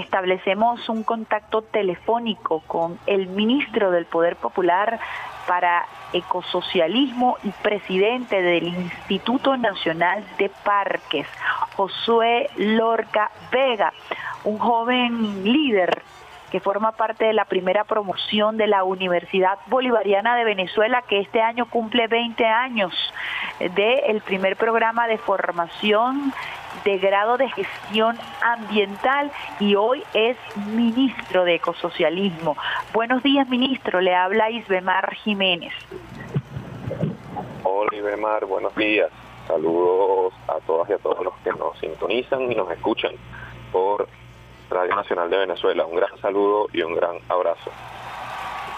establecemos un contacto telefónico con el ministro del Poder Popular para Ecosocialismo y presidente del Instituto Nacional de Parques, Josué Lorca Vega, un joven líder que forma parte de la primera promoción de la Universidad Bolivariana de Venezuela, que este año cumple 20 años del primer programa de formación de grado de gestión ambiental y hoy es ministro de ecosocialismo. Buenos días, ministro. Le habla Isbemar Jiménez. Hola, Isbemar. Buenos días. Saludos a todas y a todos los que nos sintonizan y nos escuchan por Radio Nacional de Venezuela. Un gran saludo y un gran abrazo.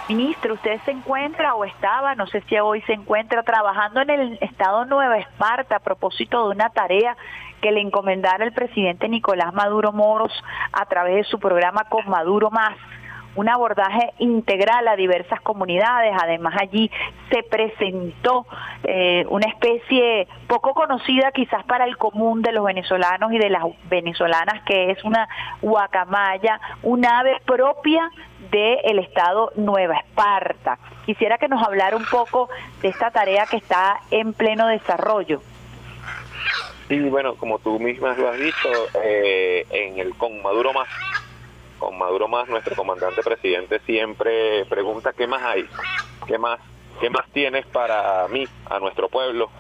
Ministro, usted se encuentra o estaba, no sé si hoy se encuentra trabajando en el estado Nueva Esparta a propósito de una tarea que le encomendara el presidente Nicolás Maduro Moros a través de su programa Con Maduro Más un abordaje integral a diversas comunidades. Además allí se presentó eh, una especie poco conocida quizás para el común de los venezolanos y de las venezolanas, que es una guacamaya, un ave propia del estado Nueva Esparta. Quisiera que nos hablara un poco de esta tarea que está en pleno desarrollo. Sí, bueno, como tú misma lo has dicho, eh, en el Con Maduro Más con Maduro más, nuestro comandante presidente siempre pregunta qué más hay, qué más, qué más tienes para mí, a nuestro pueblo.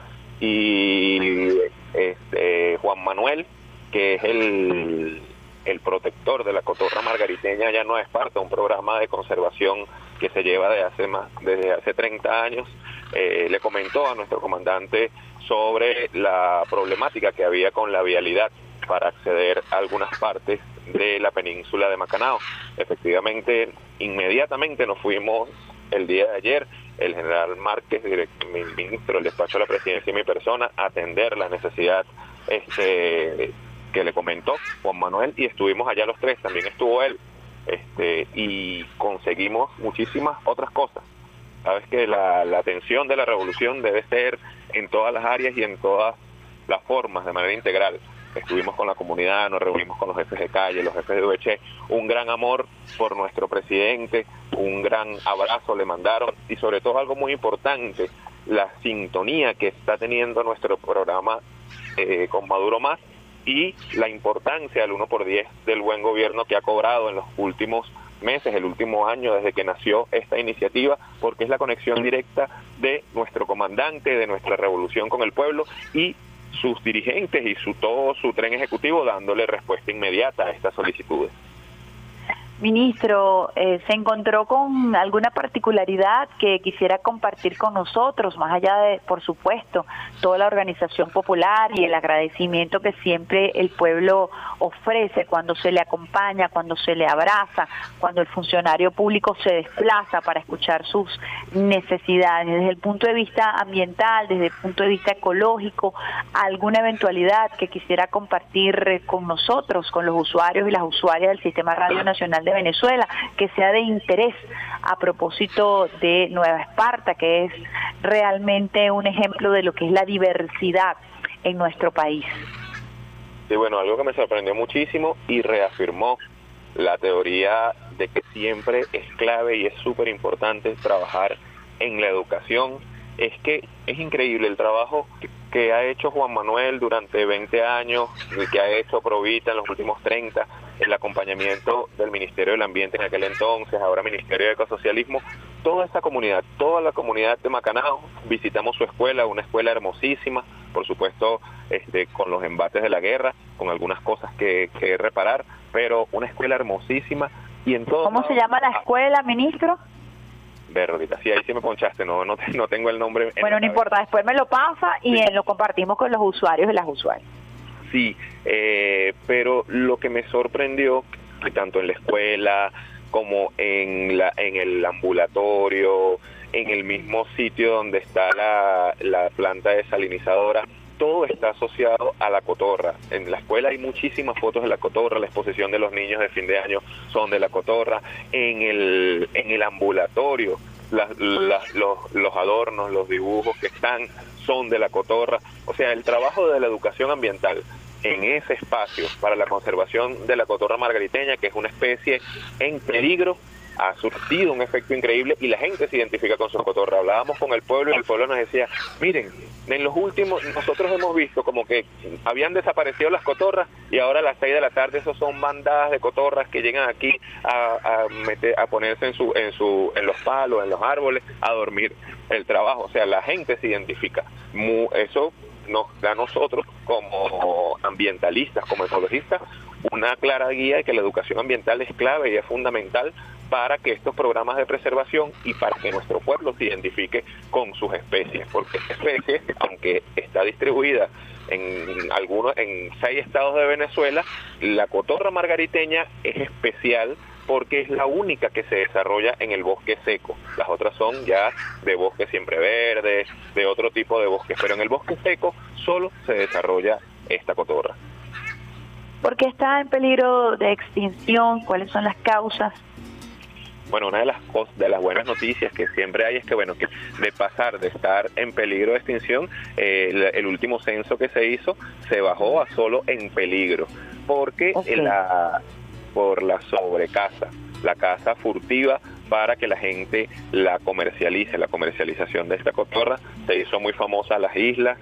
Y este, Juan Manuel, que es el, el protector de la cotorra margariteña ya no es parte de un programa de conservación que se lleva desde hace más, desde hace 30 años, eh, le comentó a nuestro comandante sobre la problemática que había con la vialidad para acceder a algunas partes de la península de Macanao. Efectivamente, inmediatamente nos fuimos el día de ayer, el general Márquez, mi ministro del despacho de la presidencia y mi persona, a atender la necesidad este, que le comentó Juan Manuel y estuvimos allá los tres, también estuvo él, este, y conseguimos muchísimas otras cosas. Sabes que la, la atención de la revolución debe ser en todas las áreas y en todas las formas, de manera integral. Estuvimos con la comunidad, nos reunimos con los jefes de calle, los jefes de VC, un gran amor por nuestro presidente, un gran abrazo le mandaron. Y sobre todo algo muy importante, la sintonía que está teniendo nuestro programa eh, con Maduro Más y la importancia del 1 por 10 del buen gobierno que ha cobrado en los últimos meses, el último año desde que nació esta iniciativa, porque es la conexión directa de nuestro comandante, de nuestra revolución con el pueblo y sus dirigentes y su todo su tren ejecutivo dándole respuesta inmediata a estas solicitudes. Ministro, eh, ¿se encontró con alguna particularidad que quisiera compartir con nosotros, más allá de, por supuesto, toda la organización popular y el agradecimiento que siempre el pueblo ofrece cuando se le acompaña, cuando se le abraza, cuando el funcionario público se desplaza para escuchar sus necesidades, desde el punto de vista ambiental, desde el punto de vista ecológico, alguna eventualidad que quisiera compartir con nosotros, con los usuarios y las usuarias del Sistema Radio Nacional de Venezuela, que sea de interés a propósito de Nueva Esparta, que es realmente un ejemplo de lo que es la diversidad en nuestro país. Sí, bueno, algo que me sorprendió muchísimo y reafirmó la teoría de que siempre es clave y es súper importante trabajar en la educación, es que es increíble el trabajo que ha hecho Juan Manuel durante 20 años, que ha hecho Provita en los últimos 30, el acompañamiento del Ministerio del Ambiente en aquel entonces, ahora Ministerio de Ecosocialismo, toda esta comunidad, toda la comunidad de Macanao, visitamos su escuela, una escuela hermosísima, por supuesto este, con los embates de la guerra, con algunas cosas que, que reparar, pero una escuela hermosísima y en todo... ¿Cómo se llama la escuela, ministro? Berrolita, sí, ahí sí me ponchaste, no, no, no tengo el nombre. Bueno, no importa, después me lo pasa y lo compartimos con los usuarios y las usuarias. Sí, eh, pero lo que me sorprendió, tanto en la escuela como en, la, en el ambulatorio, en el mismo sitio donde está la, la planta desalinizadora, todo está asociado a la cotorra. En la escuela hay muchísimas fotos de la cotorra, la exposición de los niños de fin de año son de la cotorra. En el, en el ambulatorio, los, los adornos, los dibujos que están son de la cotorra. O sea, el trabajo de la educación ambiental en ese espacio para la conservación de la cotorra margariteña, que es una especie en peligro ha surtido un efecto increíble y la gente se identifica con su cotorra. Hablábamos con el pueblo y el pueblo nos decía, miren, en los últimos, nosotros hemos visto como que habían desaparecido las cotorras y ahora a las 6 de la tarde esos son bandadas de cotorras que llegan aquí a, meter, a ponerse en, su, en, su, en los palos, en los árboles, a dormir el trabajo. O sea, la gente se identifica. Eso nos da a nosotros como ambientalistas, como ecologistas, una clara guía de que la educación ambiental es clave y es fundamental para que estos programas de preservación y para que nuestro pueblo se identifique con sus especies, porque esta especie, aunque está distribuida en algunos en seis estados de Venezuela, la cotorra margariteña es especial porque es la única que se desarrolla en el bosque seco. Las otras son ya de bosque siempre verde, de otro tipo de bosque, pero en el bosque seco solo se desarrolla esta cotorra. ¿Por qué está en peligro de extinción? ¿Cuáles son las causas? Bueno, una de las cosas, de las buenas noticias que siempre hay es que, bueno, que de pasar de estar en peligro de extinción, eh, el, último censo que se hizo se bajó a solo en peligro, porque la, por la sobrecasa, la caza furtiva para que la gente la comercialice, la comercialización de esta cotorra se hizo muy famosa en las islas,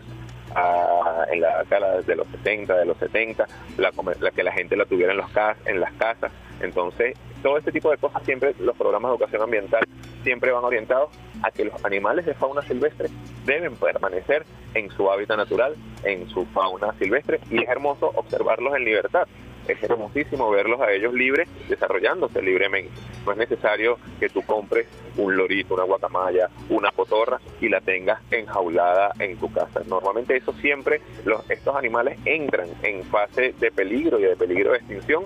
en la década de los 60, de los 70, la, la, que la gente la tuviera en, los en las casas. Entonces, todo este tipo de cosas siempre, los programas de educación ambiental siempre van orientados a que los animales de fauna silvestre deben permanecer en su hábitat natural, en su fauna silvestre, y es hermoso observarlos en libertad es hermosísimo verlos a ellos libres, desarrollándose libremente. No es necesario que tú compres un lorito, una guacamaya, una cotorra y la tengas enjaulada en tu casa. Normalmente eso siempre, los, estos animales entran en fase de peligro y de peligro de extinción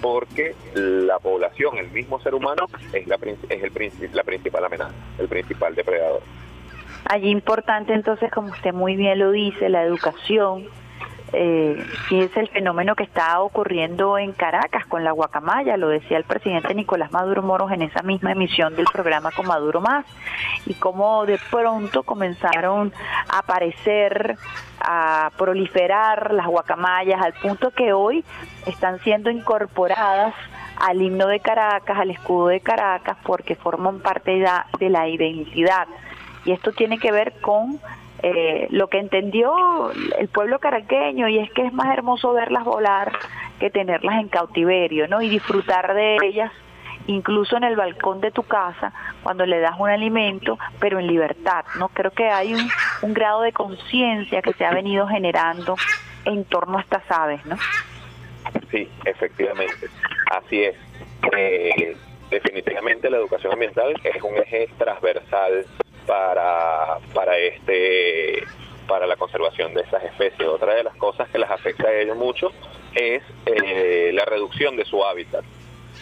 porque la población, el mismo ser humano, es la, es el, la principal amenaza, el principal depredador. Allí importante entonces, como usted muy bien lo dice, la educación, eh, es el fenómeno que está ocurriendo en Caracas con la guacamaya, lo decía el presidente Nicolás Maduro Moros en esa misma emisión del programa con Maduro Más, y cómo de pronto comenzaron a aparecer, a proliferar las guacamayas, al punto que hoy están siendo incorporadas al himno de Caracas, al escudo de Caracas, porque forman parte de la identidad. Y esto tiene que ver con eh, lo que entendió el pueblo caraqueño y es que es más hermoso verlas volar que tenerlas en cautiverio, ¿no? Y disfrutar de ellas incluso en el balcón de tu casa cuando le das un alimento, pero en libertad, ¿no? Creo que hay un, un grado de conciencia que se ha venido generando en torno a estas aves, ¿no? Sí, efectivamente, así es. Eh, definitivamente la educación ambiental es un eje transversal para, para este para la conservación de esas especies. Otra de las cosas que las afecta a ellos mucho es eh, la reducción de su hábitat.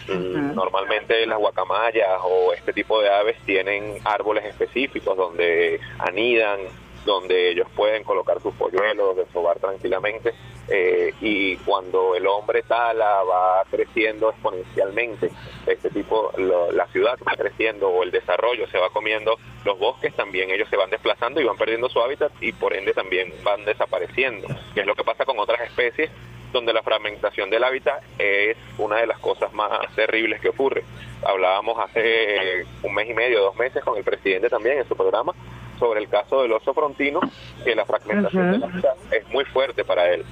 Normalmente las guacamayas o este tipo de aves tienen árboles específicos donde anidan, donde ellos pueden colocar sus polluelos, desovar tranquilamente, eh, y cuando el hombre tala va creciendo exponencialmente, este tipo, la ciudad va creciendo o el desarrollo se va comiendo los bosques, también ellos se van desplazando y van perdiendo su hábitat y por ende también van desapareciendo, que es lo que pasa con otras especies donde la fragmentación del hábitat es una de las cosas más terribles que ocurre. Hablábamos hace un mes y medio, dos meses con el presidente también en su programa sobre el caso del oso frontino, que la fragmentación de la vida es muy fuerte para él.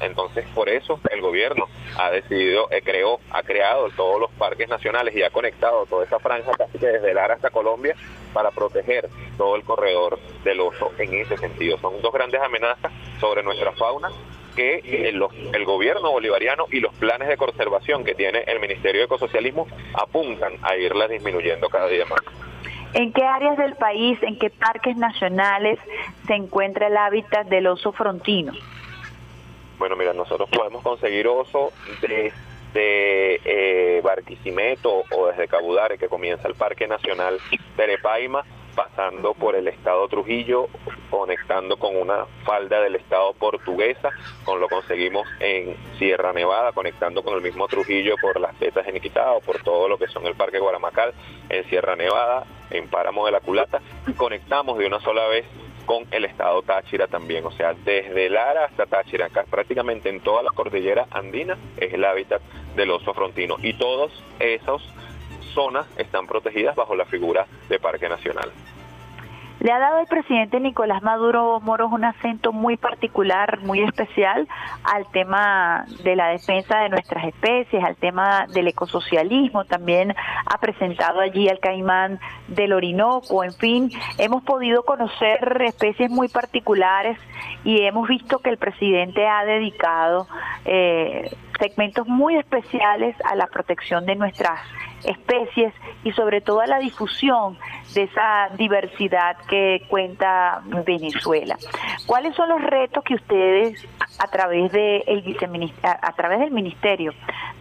Entonces, por eso el gobierno ha decidido, eh, creó, ha creado todos los parques nacionales y ha conectado toda esa franja casi que desde Lara hasta Colombia para proteger todo el corredor del oso en ese sentido. Son dos grandes amenazas sobre nuestra fauna que el, el, gobierno bolivariano y los planes de conservación que tiene el Ministerio de Ecosocialismo apuntan a irlas disminuyendo cada día más. ¿En qué áreas del país, en qué parques nacionales se encuentra el hábitat del oso frontino? Bueno, mira, nosotros podemos conseguir oso desde eh, Barquisimeto o desde Cabudare, que comienza el Parque Nacional Terepaima, pasando por el estado Trujillo, conectando con una falda del estado portuguesa, con lo conseguimos en Sierra Nevada, conectando con el mismo Trujillo por las tetas en Iquitá o por todo lo que son el Parque Guaramacal, en Sierra Nevada, en Páramo de la Culata, conectamos de una sola vez con el estado Táchira también, o sea, desde Lara hasta Táchira, acá prácticamente en toda la cordillera andina es el hábitat del oso frontino y todas esas zonas están protegidas bajo la figura de Parque Nacional. Le ha dado el presidente Nicolás Maduro Moros un acento muy particular, muy especial al tema de la defensa de nuestras especies, al tema del ecosocialismo, también ha presentado allí al caimán del Orinoco, en fin, hemos podido conocer especies muy particulares y hemos visto que el presidente ha dedicado eh, segmentos muy especiales a la protección de nuestras especies y sobre todo a la difusión de esa diversidad que cuenta Venezuela. ¿Cuáles son los retos que ustedes a través de el a través del Ministerio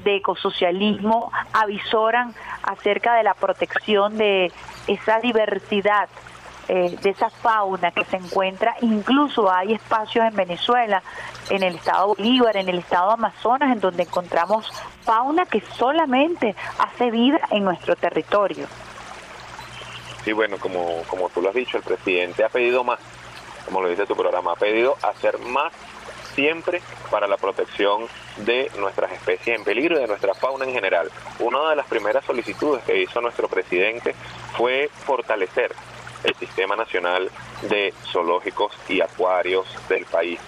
de Ecosocialismo avisoran acerca de la protección de esa diversidad eh, de esa fauna que se encuentra, incluso hay espacios en Venezuela, en el estado Bolívar, en el estado Amazonas, en donde encontramos fauna que solamente hace vida en nuestro territorio. Sí, bueno, como, como tú lo has dicho, el presidente ha pedido más, como lo dice tu programa, ha pedido hacer más siempre para la protección de nuestras especies en peligro y de nuestra fauna en general. Una de las primeras solicitudes que hizo nuestro presidente fue fortalecer el Sistema Nacional de Zoológicos y Acuarios del país.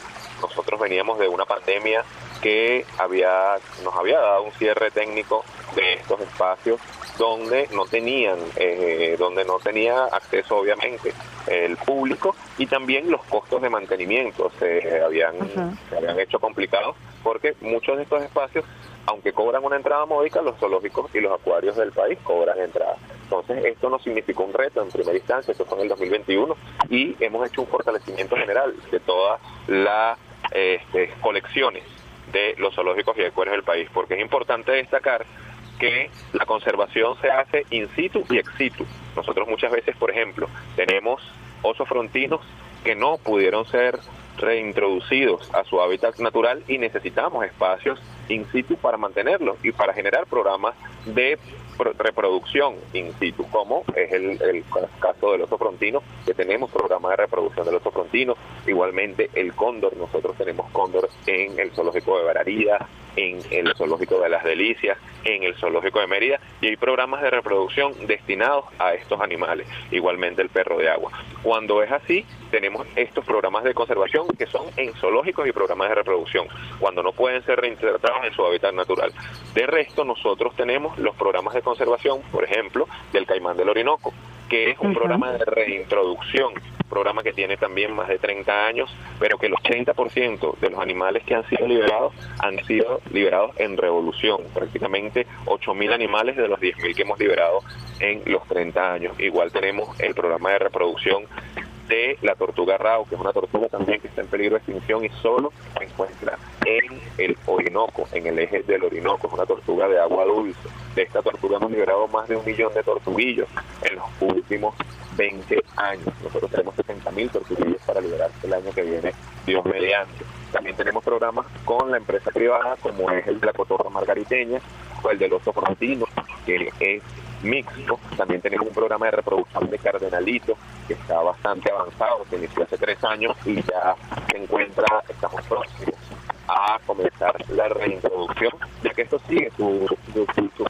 Nosotros veníamos de una pandemia que había, nos había dado un cierre técnico de estos espacios donde no tenían, eh, donde no tenía acceso obviamente el público y también los costos de mantenimiento se habían, se habían hecho complicados porque muchos de estos espacios, aunque cobran una entrada módica, los zoológicos y los acuarios del país cobran entrada. Entonces, esto nos significó un reto en primera instancia, esto fue en el 2021, y hemos hecho un fortalecimiento general de todas las este, colecciones de los zoológicos y acuarios del país, porque es importante destacar que la conservación se hace in situ y ex situ. Nosotros muchas veces, por ejemplo, tenemos osos frontinos que no pudieron ser reintroducidos a su hábitat natural y necesitamos espacios in situ para mantenerlos y para generar programas de reproducción in situ, como es el, caso del oso frontino, que tenemos programas de reproducción del oso frontino, igualmente el cóndor, nosotros tenemos cóndor en el zoológico de Bararida, en el zoológico de las Delicias, en el zoológico de Mérida, y hay programas de reproducción destinados a estos animales, igualmente el perro de agua. Cuando es así, tenemos estos programas de conservación que son en zoológicos y programas de reproducción, cuando no pueden ser reintegrados en su hábitat natural. De resto, nosotros tenemos los programas de conservación, por ejemplo, del caimán del Orinoco, que es un programa de reintroducción, programa que tiene también más de 30 años, pero que el 80% de los animales que han sido liberados han sido liberados en revolución, prácticamente 8.000 animales de los 10.000 que hemos liberado en los 30 años. Igual tenemos el programa de reproducción de la tortuga rao, que es una tortuga también que está en peligro de extinción y solo se encuentra en el Orinoco, en el eje del Orinoco, es una tortuga de agua dulce. De esta tortuga hemos liberado más de un millón de tortuguillos en los últimos 20 años. Nosotros tenemos 60.000 tortuguillos para liberar el año que viene, Dios mediante. También tenemos programas con la empresa privada, como es el de la cotorra margariteña o el del oso frontino, que es mixto. También tenemos un programa de reproducción de cardenalito que está bastante avanzado, se inició hace tres años y ya se encuentra, estamos próximos a comenzar la reintroducción, ya que esto sigue sus su, su,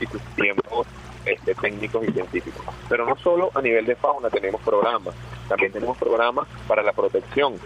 y sus tiempos este, técnicos y científicos. Pero no solo a nivel de fauna tenemos programas, también tenemos programas para la protección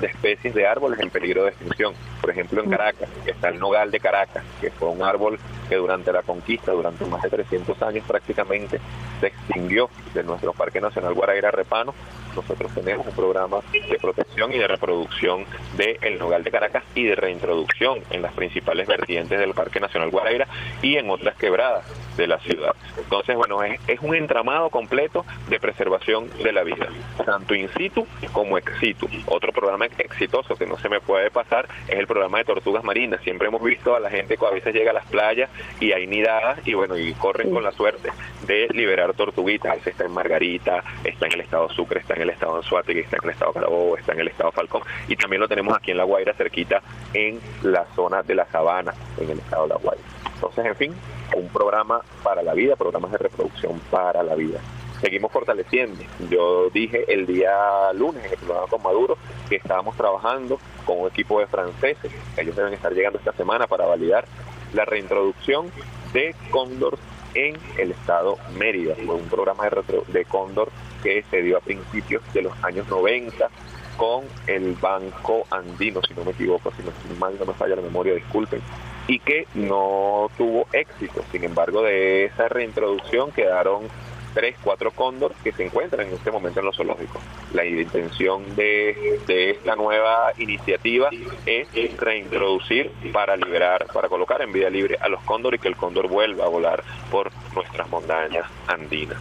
de especies de árboles en peligro de extinción. Por ejemplo, en Caracas está el nogal de Caracas, que fue un árbol que durante la conquista, durante más de 300 años prácticamente, se extinguió de nuestro Parque Nacional Guaraira Repano. Nosotros tenemos un programa de protección y de reproducción del nogal de Caracas y de reintroducción en las principales vertientes del Parque Nacional Guaraira y en otras quebradas de la ciudad. Entonces, bueno, es, un entramado completo de preservación de la vida, tanto in situ como ex situ. Otro programa exitoso que no se me puede pasar es el programa de tortugas marinas. Siempre hemos visto a la gente que a veces llega a las playas y hay nidadas y bueno, y corren con la suerte de liberar tortuguitas. Está en Margarita, está en el estado Sucre, está en el estado Anzuategui, está en el estado Carabobo, está en el estado Falcón y también lo tenemos aquí en La Guaira, cerquita en la zona de la Sabana, en el estado de La Guaira. Entonces, en fin, un programa para la vida, programas de reproducción para la vida. seguimos fortaleciendo. Yo dije el día lunes en el programa con Maduro que estábamos trabajando con un equipo de franceses, ellos deben estar llegando esta semana para validar la reintroducción de cóndor en el estado Mérida. Un programa de, de cóndor que se dio a principios de los años 90 con el Banco Andino, si no me equivoco, si no, mal no me falla la memoria, disculpen, y que no tuvo éxito. Sin embargo, de esa reintroducción quedaron tres, cuatro cóndor que se encuentran en este momento en los zoológicos. La intención de, de esta nueva iniciativa es reintroducir para liberar, para colocar en vida libre a los cóndor y que el cóndor vuelva a volar por nuestras montañas andinas.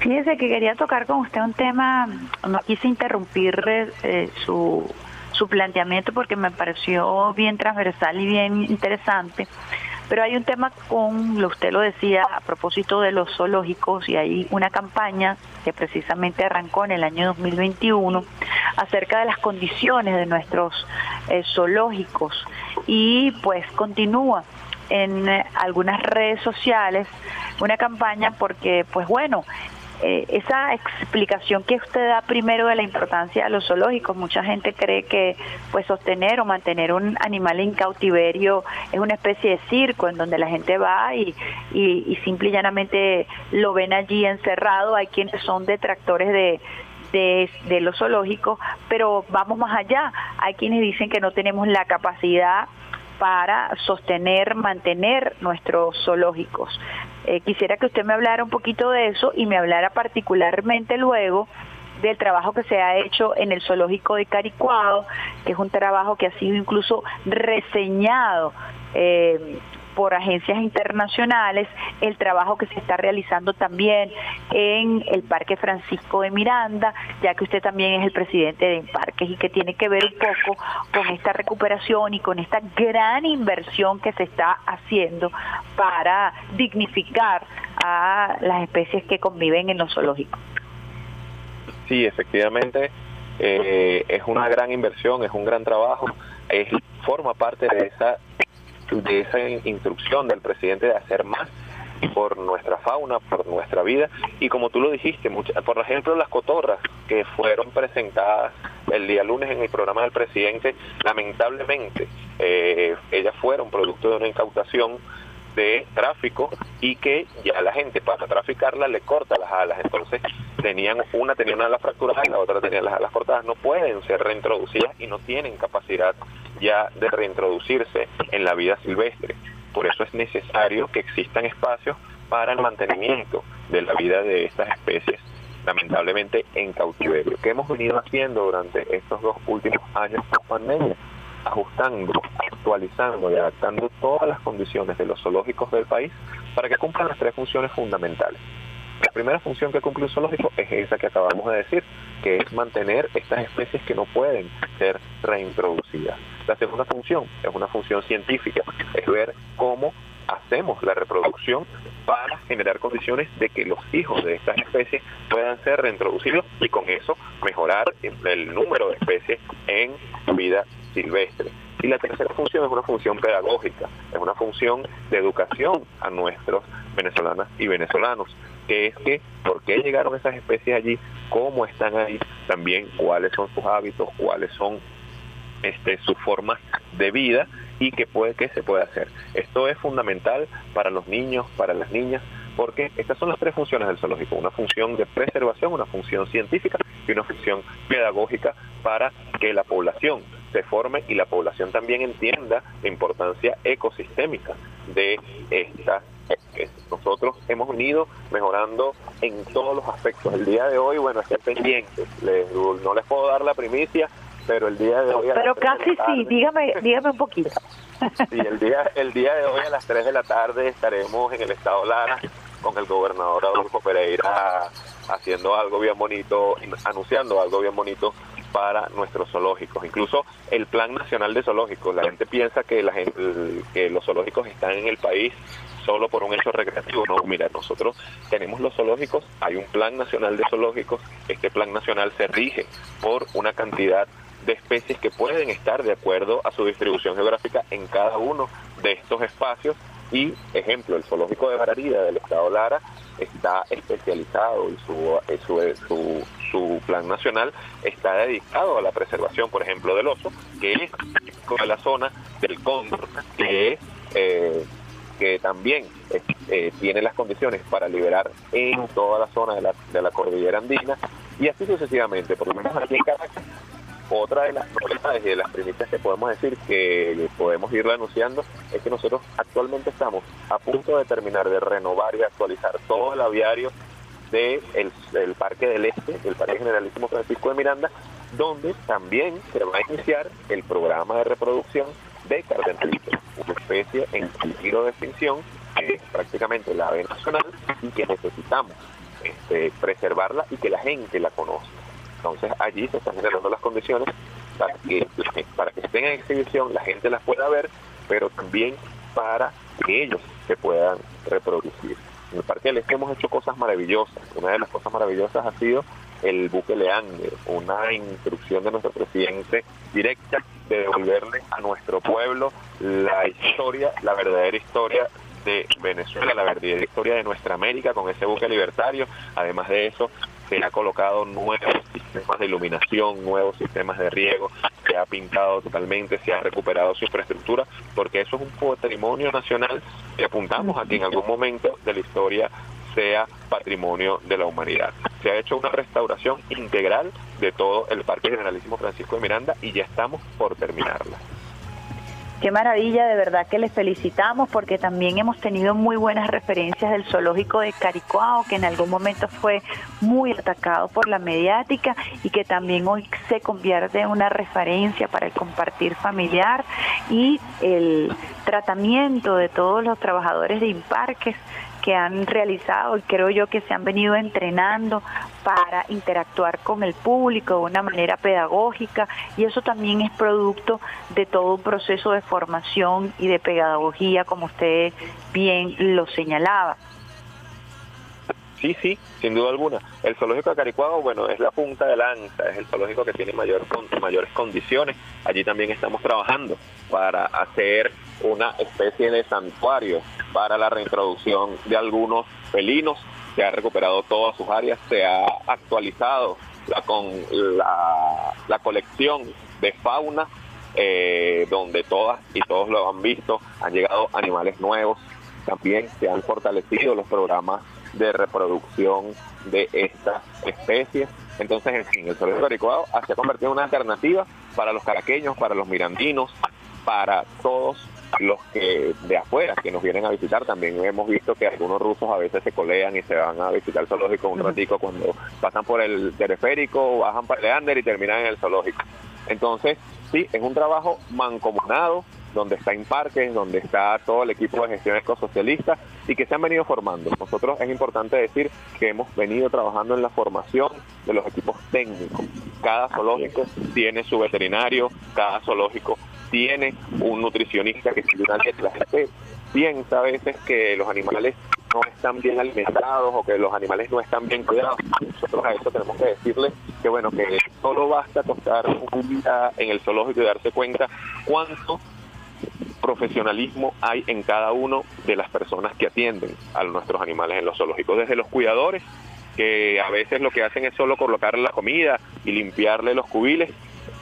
Fíjese que quería tocar con usted un tema, no quise interrumpir eh, su, su planteamiento porque me pareció bien transversal y bien interesante, pero hay un tema con, usted lo decía, a propósito de los zoológicos y hay una campaña que precisamente arrancó en el año 2021 acerca de las condiciones de nuestros eh, zoológicos y pues continúa en eh, algunas redes sociales una campaña porque pues bueno eh, esa explicación que usted da primero de la importancia de los zoológicos, mucha gente cree que pues sostener o mantener un animal en cautiverio es una especie de circo en donde la gente va y, y, simple y llanamente lo ven allí encerrado, hay quienes son detractores de, de, de, los zoológicos, pero vamos más allá. Hay quienes dicen que no tenemos la capacidad para sostener, mantener nuestros zoológicos. Eh, quisiera que usted me hablara un poquito de eso y me hablara particularmente luego del trabajo que se ha hecho en el zoológico de Caricuado, que es un trabajo que ha sido incluso reseñado eh, por agencias internacionales, el trabajo que se está realizando también en el Parque Francisco de Miranda, ya que usted también es el presidente de parques y que tiene que ver un poco con esta recuperación y con esta gran inversión que se está haciendo para dignificar a las especies que conviven en los zoológicos. Sí, efectivamente, eh, es una gran inversión, es un gran trabajo, es, forma parte de esa de esa instrucción del presidente de hacer más por nuestra fauna, por nuestra vida. Y como tú lo dijiste, por ejemplo las cotorras que fueron presentadas el día lunes en el programa del presidente, lamentablemente eh, ellas fueron producto de una incautación de tráfico y que ya la gente para traficarla le corta las alas. Entonces tenían una tenía una ala fracturada y la otra tenía las alas cortadas. No pueden ser reintroducidas y no tienen capacidad ya de reintroducirse en la vida silvestre. Por eso es necesario que existan espacios para el mantenimiento de la vida de estas especies lamentablemente en cautiverio. ¿Qué hemos venido haciendo durante estos dos últimos años de pandemia? Ajustando, actualizando y adaptando todas las condiciones de los zoológicos del país para que cumplan las tres funciones fundamentales. La primera función que cumple un zoológico es esa que acabamos de decir, que es mantener estas especies que no pueden ser reintroducidas. La segunda función es una función científica, es ver cómo hacemos la reproducción para generar condiciones de que los hijos de estas especies puedan ser reintroducidos y con eso mejorar el número de especies en vida silvestre. Y la tercera función es una función pedagógica, es una función de educación a nuestros venezolanas y venezolanos, que es que por qué llegaron esas especies allí, cómo están ahí, también cuáles son sus hábitos, cuáles son este, sus formas de vida y qué puede que se puede hacer. Esto es fundamental para los niños, para las niñas, porque estas son las tres funciones del zoológico, una función de preservación, una función científica y una función pedagógica para que la población se forme y la población también entienda la importancia ecosistémica de esta nosotros hemos venido mejorando en todos los aspectos. El día de hoy, bueno, estoy pendiente. no les puedo dar la primicia, pero el día de hoy... Pero casi sí, dígame, dígame un poquito. Sí, el día, el día de hoy a las 3 de la tarde estaremos en el estado Lara con el gobernador Adolfo Pereira haciendo algo bien bonito, anunciando algo bien bonito para nuestros zoológicos. Incluso el Plan Nacional de Zoológicos. La gente piensa que, la que los zoológicos están en el país solo por un hecho recreativo. No, mira, nosotros tenemos los zoológicos, hay un Plan Nacional de Zoológicos. Este Plan Nacional se rige por una cantidad de especies que pueden estar de acuerdo a su distribución geográfica en cada uno de estos espacios. Y, ejemplo, el zoológico de Bararida del estado Lara está especializado y su, eh, su, su, plan nacional está dedicado a la preservación, por ejemplo, del oso, que es de la zona del cóndor, que eh, que también eh, tiene las condiciones para liberar en toda la zona de la, de la cordillera andina y así sucesivamente, por lo menos aquí en Caracas otra de las novedades y de las primicias que podemos decir que podemos ir anunciando es que nosotros actualmente estamos a punto de terminar de renovar y actualizar todo el aviario del de Parque del Este, el Parque Generalísimo Francisco de Miranda, donde también se va a iniciar el programa de reproducción de cardenalito, una especie en peligro de extinción, que es prácticamente la ave nacional y que necesitamos este, preservarla y que la gente la conozca. Entonces allí se están generando las condiciones para que, para que estén en exhibición, la gente las pueda ver, pero también para que ellos se puedan reproducir. En el Parque del Este hemos hecho cosas maravillosas. Una de las cosas maravillosas ha sido el buque Leander, una instrucción de nuestro presidente directa de devolverle a nuestro pueblo la historia, la verdadera historia de Venezuela, la verdadera historia de nuestra América con ese buque libertario. Además de eso, se ha colocado nuevos sistemas de iluminación, nuevos sistemas de riego, se ha pintado totalmente, se ha recuperado su infraestructura, porque eso es un patrimonio nacional que apuntamos a que en algún momento de la historia sea patrimonio de la humanidad. Se ha hecho una restauración integral de todo el Parque Generalísimo Francisco de Miranda y ya estamos por terminarla. Qué maravilla, de verdad que les felicitamos porque también hemos tenido muy buenas referencias del zoológico de Caricuao, que en algún momento fue muy atacado por la mediática y que también hoy se convierte en una referencia para el compartir familiar y el tratamiento de todos los trabajadores de Imparques que han realizado y creo yo que se han venido entrenando para interactuar con el público de una manera pedagógica y eso también es producto de todo un proceso de formación y de pedagogía como usted bien lo señalaba. Sí, sí, sin duda alguna. El zoológico de Caricuado, bueno, es la punta de lanza, es el zoológico que tiene mayor, mayores condiciones. Allí también estamos trabajando para hacer una especie de santuario para la reintroducción de algunos felinos. Se ha recuperado todas sus áreas, se ha actualizado con, la, colección de fauna, eh, donde todas y todos lo han visto, han llegado animales nuevos, también se han fortalecido los programas de reproducción de estas especies. Entonces, en fin, el zoológico adecuado se ha convertido en una alternativa para los caraqueños, para los mirandinos, para todos los que de afuera que nos vienen a visitar. También hemos visto que algunos rusos a veces se colean y se van a visitar el zoológico un ratico cuando pasan por el teleférico, bajan para Leander y terminan en el zoológico. Entonces, sí, es un trabajo mancomunado donde está Imparques, donde está todo el equipo de gestión ecosocialista y que se han venido formando. Nosotros es importante decir que hemos venido trabajando en la formación de los equipos técnicos. Cada zoológico tiene su veterinario, cada zoológico tiene un nutricionista que dieta. La gente piensa a veces que los animales no están bien alimentados o que los animales no están bien cuidados. Nosotros a eso tenemos que decirle que bueno, que solo basta tostar un día en el zoológico y darse cuenta cuánto profesionalismo hay en cada uno de las personas que atienden a nuestros animales en los zoológicos, desde los cuidadores, que a veces lo que hacen es solo colocarle la comida y limpiarle los cubiles,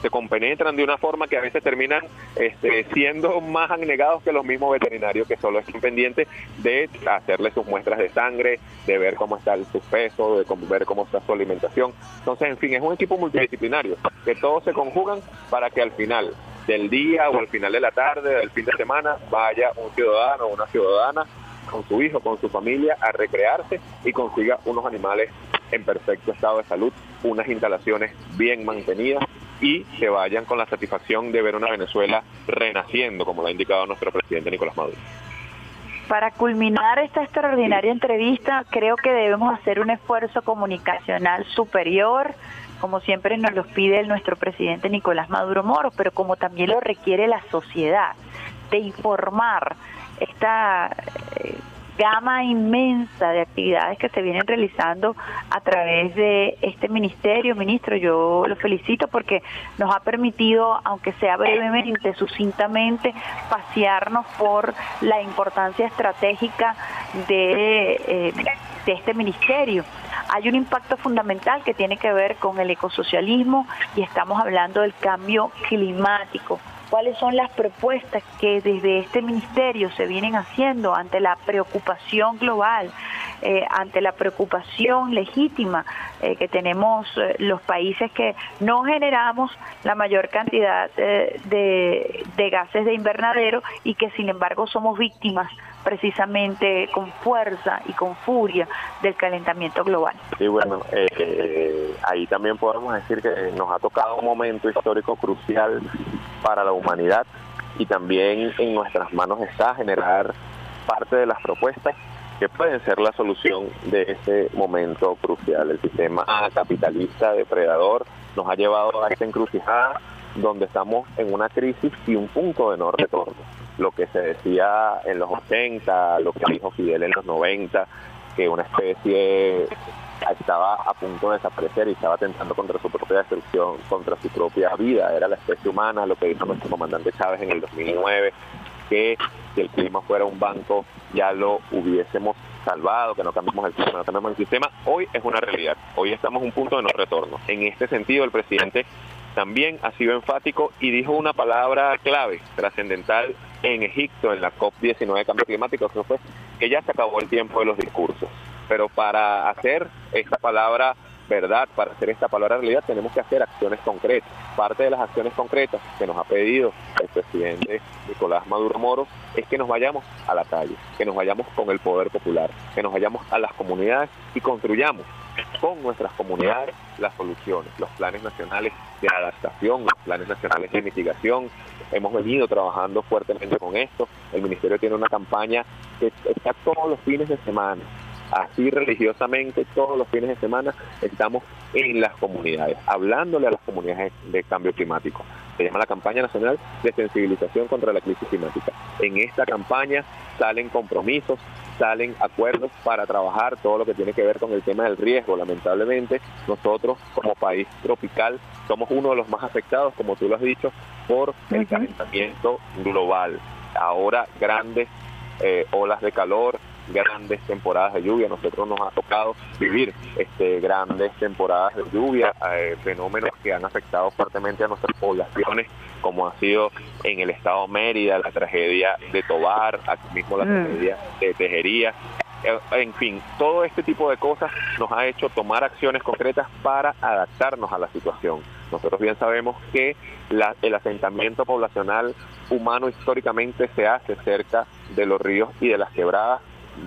se compenetran de una forma que a veces terminan este, siendo más anegados que los mismos veterinarios que solo están pendientes de hacerle sus muestras de sangre, de ver cómo está su peso, de ver cómo está su alimentación. Entonces, en fin, es un equipo multidisciplinario, que todos se conjugan para que al final del día o al final de la tarde, del fin de semana, vaya un ciudadano o una ciudadana con su hijo, con su familia, a recrearse y consiga unos animales en perfecto estado de salud, unas instalaciones bien mantenidas y se vayan con la satisfacción de ver una Venezuela renaciendo, como lo ha indicado nuestro presidente Nicolás Maduro. Para culminar esta extraordinaria entrevista, creo que debemos hacer un esfuerzo comunicacional superior como siempre nos lo pide nuestro presidente Nicolás Maduro Moro, pero como también lo requiere la sociedad, de informar esta eh, gama inmensa de actividades que se vienen realizando a través de este ministerio. Ministro, yo lo felicito porque nos ha permitido, aunque sea brevemente, sucintamente, pasearnos por la importancia estratégica de... Eh, este ministerio. Hay un impacto fundamental que tiene que ver con el ecosocialismo y estamos hablando del cambio climático cuáles son las propuestas que desde este ministerio se vienen haciendo ante la preocupación global, eh, ante la preocupación legítima eh, que tenemos eh, los países que no generamos la mayor cantidad de, de gases de invernadero y que sin embargo somos víctimas precisamente con fuerza y con furia del calentamiento global. Sí, bueno, eh, ahí también podemos decir que nos ha tocado un momento histórico crucial para la humanidad y también en nuestras manos está generar parte de las propuestas que pueden ser la solución de ese momento crucial. El sistema capitalista depredador nos ha llevado a esta encrucijada donde estamos en una crisis y un punto de no retorno lo que se decía en los 80, lo que dijo Fidel en los 90, que una especie estaba a punto de desaparecer y estaba tentando contra su propia destrucción, contra su propia vida, era la especie humana, lo que dijo nuestro comandante Chávez en el 2009, que si el clima fuera un banco ya lo hubiésemos salvado, que no cambiemos el clima, no cambiemos el sistema, hoy es una realidad, hoy estamos en un punto de no retorno. En este sentido, el presidente también ha sido enfático y dijo una palabra clave, trascendental en Egipto, en la COP19 de cambio climático, que fue que ya se acabó el tiempo de los discursos. Pero para hacer esta palabra verdad, para hacer esta palabra realidad, tenemos que hacer acciones concretas. Parte de las acciones concretas que nos ha pedido el presidente Nicolás Maduro Moro es que nos vayamos a la calle, que nos vayamos con el poder popular, que nos vayamos a las comunidades y construyamos con nuestras comunidades las soluciones, los planes nacionales de adaptación, los planes nacionales de mitigación. Hemos venido trabajando fuertemente con esto. El Ministerio tiene una campaña que está todos los fines de semana así religiosamente todos los fines de semana estamos en las comunidades, hablándole a las comunidades de cambio climático. Se llama la campaña nacional de sensibilización contra la crisis climática. En esta campaña salen compromisos, salen acuerdos para trabajar todo lo que tiene que ver con el tema del riesgo. Lamentablemente, nosotros como país tropical somos uno de los más afectados, como tú lo has dicho, por el calentamiento global. Ahora grandes eh, olas de calor, grandes temporadas de lluvia. Nosotros nos ha tocado vivir este, grandes temporadas de lluvia, eh, fenómenos que han afectado fuertemente a nuestras poblaciones, como ha sido en el estado Mérida, la tragedia de Tobar, aquí mismo la mm. tragedia de Tejería. Eh, en fin, todo este tipo de cosas nos ha hecho tomar acciones concretas para adaptarnos a la situación. Nosotros bien sabemos que el asentamiento poblacional humano históricamente se hace cerca de los ríos y de las quebradas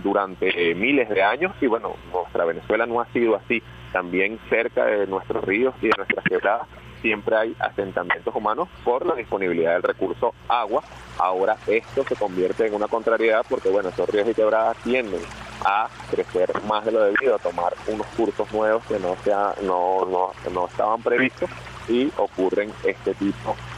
durante miles de años y bueno, nuestra Venezuela no ha sido así. También cerca de nuestros ríos y de nuestras quebradas siempre hay asentamientos humanos por la disponibilidad del recurso agua. Ahora esto se convierte en una contrariedad porque bueno, esos ríos y quebradas tienden a crecer más de lo debido, a tomar unos cursos nuevos que no, sea, no, no, no estaban previstos y ocurren este tipo de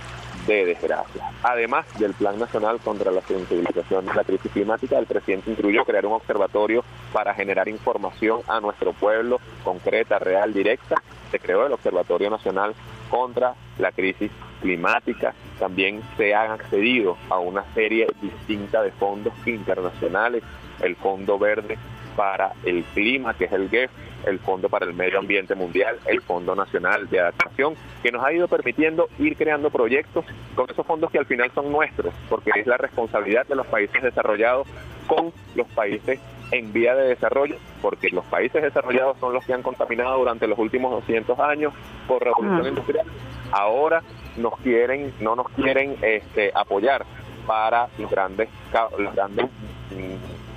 desgracia. Además del Plan Nacional contra la Sensibilización de la Crisis Climática, el presidente incluyó crear un observatorio para generar información a nuestro pueblo concreta, real, directa. Se creó el Observatorio Nacional contra la Crisis Climática. También se han accedido a una serie distinta de fondos internacionales, el Fondo Verde para el Clima, que es el GEF, el Fondo para el Medio Ambiente Mundial, el Fondo Nacional de Adaptación, que nos ha ido permitiendo ir creando proyectos con esos fondos que al final son nuestros, porque es la responsabilidad de los países desarrollados con los países en vía de desarrollo, porque los países desarrollados son los que han contaminado durante los últimos 200 años por revolución industrial. Ahora nos quieren, no nos quieren este, apoyar para los grandes, los grandes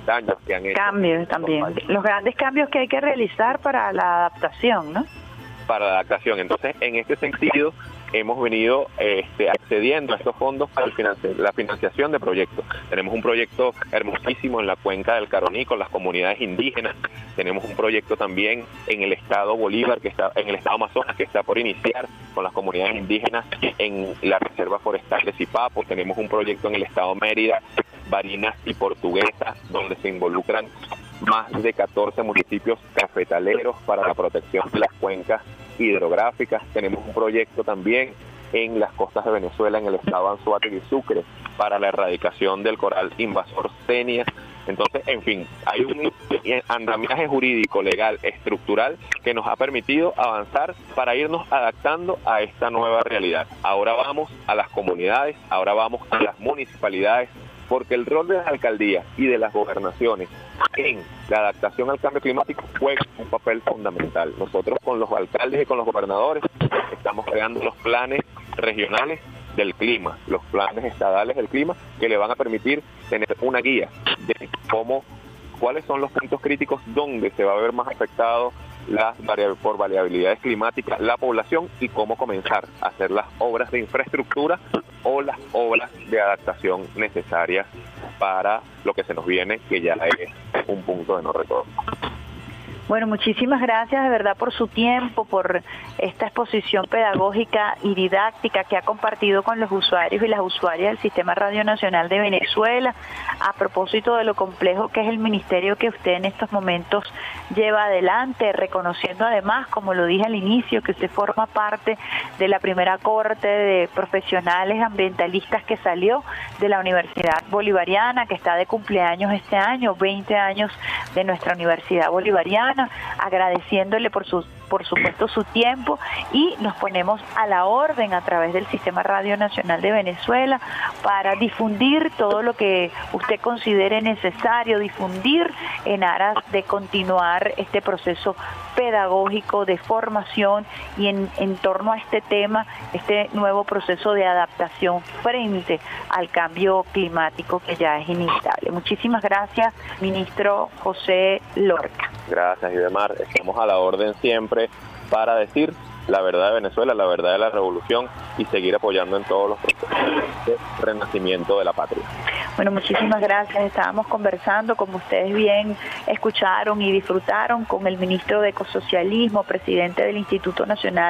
daños que han hecho. Cambios también. Los grandes cambios que hay que realizar para la adaptación, ¿no? Para la adaptación. Entonces, en este sentido, hemos venido este, accediendo a estos fondos para la financiación de proyectos. Tenemos un proyecto hermosísimo en la cuenca del Caroní con las comunidades indígenas. Tenemos un proyecto también en el estado Bolívar, que está en el estado Amazonas, que está por iniciar con las comunidades indígenas en la Reserva Forestal de Zipapo. Tenemos un proyecto en el estado Mérida, Barinas y Portuguesa, donde se involucran más de 14 municipios cafetaleros para la protección de las cuencas hidrográficas. Tenemos un proyecto también en las costas de Venezuela, en el estado Anzuategui y Sucre, para la erradicación del coral invasor Cenia. Entonces, en fin, hay un andamiaje jurídico, legal, estructural que nos ha permitido avanzar para irnos adaptando a esta nueva realidad. Ahora vamos a las comunidades, ahora vamos a las municipalidades, porque el rol de las alcaldías y de las gobernaciones en la adaptación al cambio climático juega un papel fundamental. Nosotros con los alcaldes y con los gobernadores estamos creando los planes regionales del clima, los planes estadales del clima que le van a permitir tener una guía de cómo, cuáles son los puntos críticos donde se va a ver más afectado las por variabilidades climáticas la población y cómo comenzar a hacer las obras de infraestructura o las obras de adaptación necesarias para lo que se nos viene, que ya es un punto de no retorno. Bueno, muchísimas gracias de verdad por su tiempo, por esta exposición pedagógica y didáctica que ha compartido con los usuarios y las usuarias del Sistema Radio Nacional de Venezuela a propósito de lo complejo que es el ministerio que usted en estos momentos lleva adelante, reconociendo además, como lo dije al inicio, que usted forma parte de la primera corte de profesionales ambientalistas que salió de la Universidad Bolivariana, que está de cumpleaños este año, 20 años de nuestra Universidad Bolivariana agradeciéndole por su, por supuesto su tiempo y nos ponemos a la orden a través del Sistema Radio Nacional de Venezuela para difundir todo lo que usted considere necesario difundir en aras de continuar este proceso pedagógico de formación y en, en torno a este tema, este nuevo proceso de adaptación frente al cambio climático que ya es inevitable. Muchísimas gracias, ministro José Lorca. Gracias, Idemar. Estamos a la orden para decir la verdad de Venezuela, la verdad de la revolución y seguir apoyando en todos los procesos de renacimiento de la patria. Bueno, muchísimas gracias. Estábamos conversando, como ustedes bien escucharon y disfrutaron, con el ministro de Ecosocialismo, presidente del Instituto Nacional